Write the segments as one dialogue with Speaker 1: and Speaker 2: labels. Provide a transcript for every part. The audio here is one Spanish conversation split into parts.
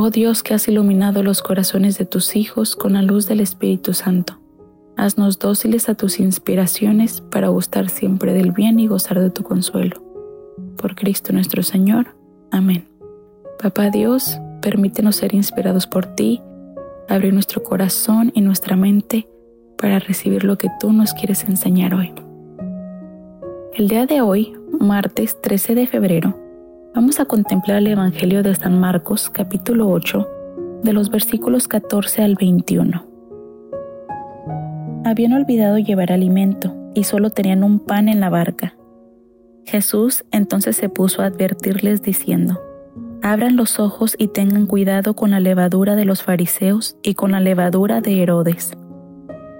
Speaker 1: Oh Dios que has iluminado los corazones de tus hijos con la luz del Espíritu Santo, haznos dóciles a tus inspiraciones para gustar siempre del bien y gozar de tu consuelo. Por Cristo nuestro Señor. Amén. Papá Dios, permítenos ser inspirados por ti, abrir nuestro corazón y nuestra mente para recibir lo que tú nos quieres enseñar hoy. El día de hoy, martes 13 de febrero, Vamos a contemplar el Evangelio de San Marcos capítulo 8 de los versículos 14 al 21. Habían olvidado llevar alimento y solo tenían un pan en la barca. Jesús entonces se puso a advertirles diciendo, Abran los ojos y tengan cuidado con la levadura de los fariseos y con la levadura de Herodes.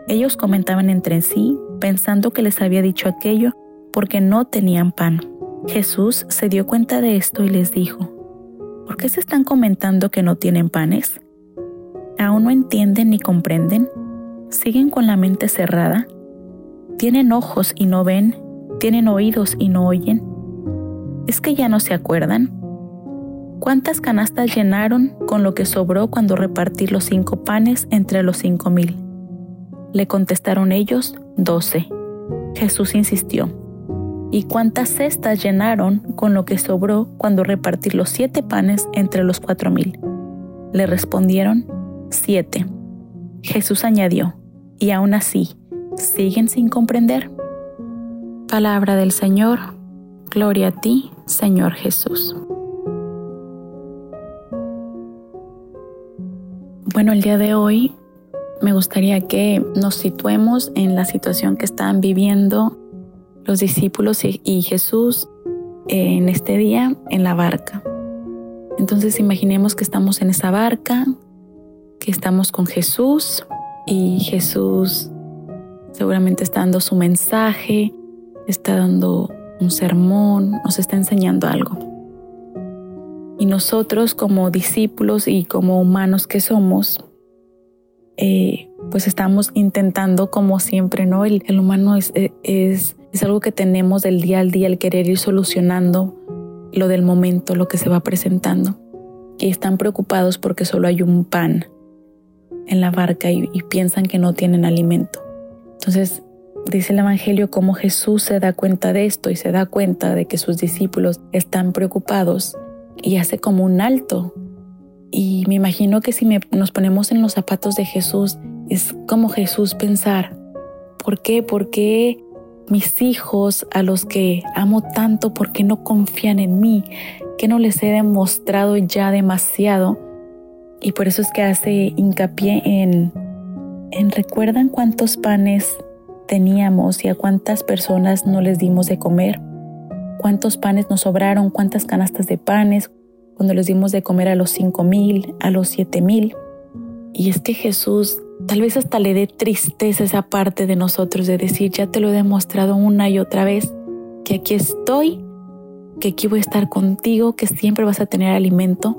Speaker 1: Ellos comentaban entre sí, pensando que les había dicho aquello porque no tenían pan. Jesús se dio cuenta de esto y les dijo, ¿por qué se están comentando que no tienen panes? ¿Aún no entienden ni comprenden? ¿Siguen con la mente cerrada? ¿Tienen ojos y no ven? ¿Tienen oídos y no oyen? ¿Es que ya no se acuerdan? ¿Cuántas canastas llenaron con lo que sobró cuando repartí los cinco panes entre los cinco mil? Le contestaron ellos, doce. Jesús insistió, ¿Y cuántas cestas llenaron con lo que sobró cuando repartí los siete panes entre los cuatro mil? Le respondieron, siete. Jesús añadió, y aún así, ¿siguen sin comprender? Palabra del Señor, gloria a ti, Señor Jesús. Bueno, el día de hoy me gustaría que nos situemos en la situación que están viviendo los discípulos y Jesús en este día en la barca. Entonces imaginemos que estamos en esa barca, que estamos con Jesús y Jesús seguramente está dando su mensaje, está dando un sermón, nos está enseñando algo. Y nosotros como discípulos y como humanos que somos, eh, pues estamos intentando como siempre, ¿no? El, humano es, es es algo que tenemos del día al día, el querer ir solucionando lo del momento, lo que se va presentando. Y están preocupados porque solo hay un pan en la barca y, piensan que no tienen alimento. Entonces, dice el Evangelio cómo Jesús se da cuenta de esto y se da cuenta de que sus discípulos están preocupados y hace como un alto. Y me imagino que si nos ponemos en los zapatos de Jesús, es como Jesús pensar, ¿por qué? ¿Por qué mis hijos a los que amo tanto porque no confían en mí, que no les he demostrado ya demasiado. Y por eso es que hace hincapié en, en recuerdan cuántos panes teníamos y a cuántas personas no les dimos de comer, cuántos panes nos sobraron, cuántas canastas de panes, cuando les dimos de comer a los cinco mil, a los siete mil. Y es que Jesús Tal vez hasta le dé tristeza esa parte de nosotros de decir, ya te lo he demostrado una y otra vez, que aquí estoy, que aquí voy a estar contigo, que siempre vas a tener alimento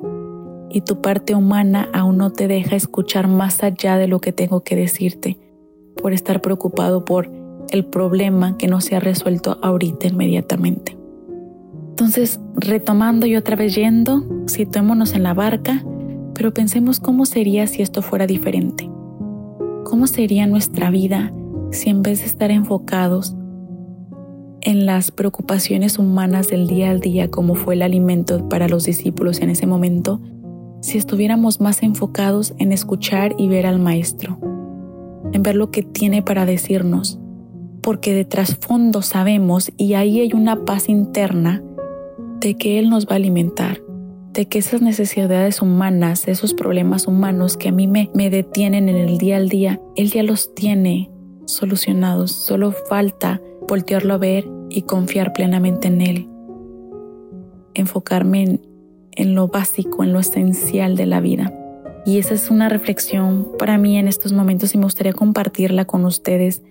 Speaker 1: y tu parte humana aún no te deja escuchar más allá de lo que tengo que decirte, por estar preocupado por el problema que no se ha resuelto ahorita inmediatamente. Entonces, retomando y otra vez yendo, situémonos en la barca, pero pensemos cómo sería si esto fuera diferente. ¿Cómo sería nuestra vida si en vez de estar enfocados en las preocupaciones humanas del día al día como fue el alimento para los discípulos en ese momento, si estuviéramos más enfocados en escuchar y ver al Maestro, en ver lo que tiene para decirnos, porque de trasfondo sabemos y ahí hay una paz interna de que Él nos va a alimentar, de que esas necesidades humanas, esos problemas humanos que a mí me, me detienen en el día al día, Él ya los tiene solucionados. Solo falta voltearlo a ver y confiar plenamente en Él. Enfocarme en, en lo básico, en lo esencial de la vida. Y esa es una reflexión para mí en estos momentos y me gustaría compartirla con ustedes.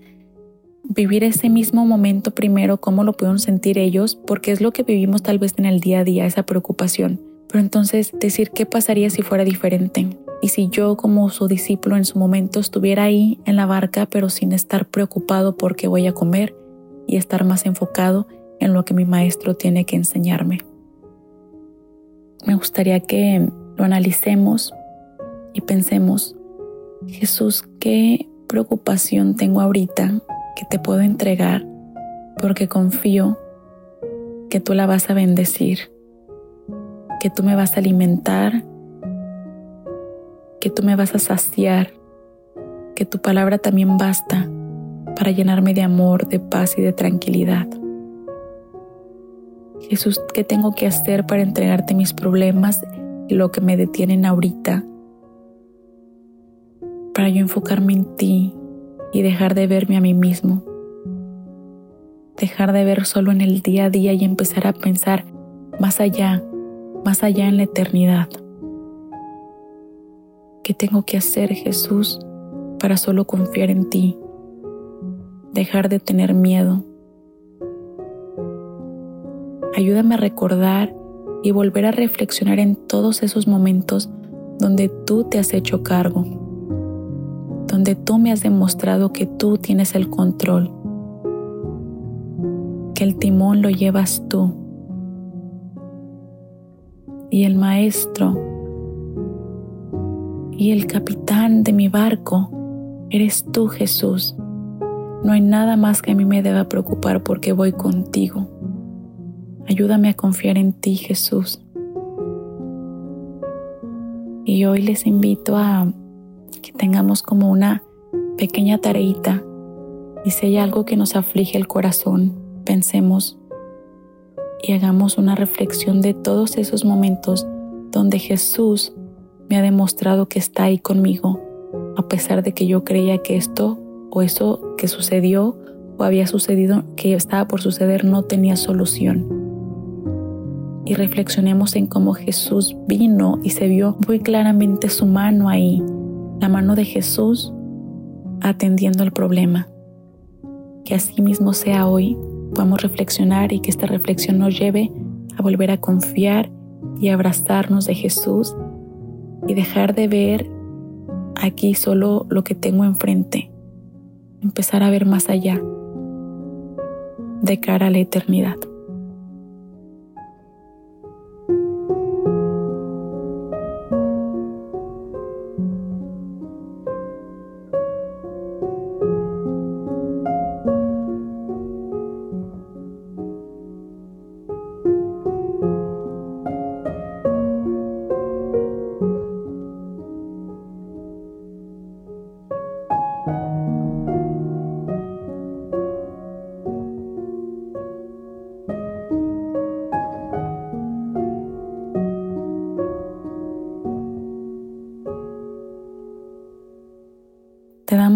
Speaker 1: Vivir ese mismo momento primero, cómo lo pueden sentir ellos, porque es lo que vivimos tal vez en el día a día, esa preocupación. Pero entonces decir qué pasaría si fuera diferente. Y si yo como su discípulo en su momento estuviera ahí en la barca, pero sin estar preocupado por qué voy a comer y estar más enfocado en lo que mi maestro tiene que enseñarme. Me gustaría que lo analicemos y pensemos, Jesús, ¿qué preocupación tengo ahorita que te puedo entregar porque confío que tú la vas a bendecir, que tú me vas a alimentar, que tú me vas a saciar, que tu palabra también basta para llenarme de amor, de paz y de tranquilidad. Jesús, ¿qué tengo que hacer para entregarte mis problemas y lo que me detienen ahorita? Para yo enfocarme en ti y dejar de verme a mí mismo. Dejar de ver solo en el día a día y empezar a pensar más allá, más allá en la eternidad. ¿Qué tengo que hacer, Jesús, para solo confiar en ti? Dejar de tener miedo Ayúdame a recordar y volver a reflexionar en todos esos momentos donde tú te has hecho cargo, donde tú me has demostrado que tú tienes el control, que el timón lo llevas tú y el maestro y el capitán de mi barco eres tú Jesús. No hay nada más que a mí me deba preocupar porque voy contigo. Ayúdame a confiar en ti, Jesús. Y hoy les invito a que tengamos como una pequeña tareita y si hay algo que nos aflige el corazón, pensemos y hagamos una reflexión de todos esos momentos donde Jesús me ha demostrado que está ahí conmigo, a pesar de que yo creía que esto o eso que sucedió o había sucedido, que estaba por suceder, no tenía solución y reflexionemos en cómo Jesús vino y se vio muy claramente su mano ahí, la mano de Jesús atendiendo el problema. Que así mismo sea hoy, podamos reflexionar y que esta reflexión nos lleve a volver a confiar y abrazarnos de Jesús y dejar de ver aquí solo lo que tengo enfrente, empezar a ver más allá, de cara a la eternidad.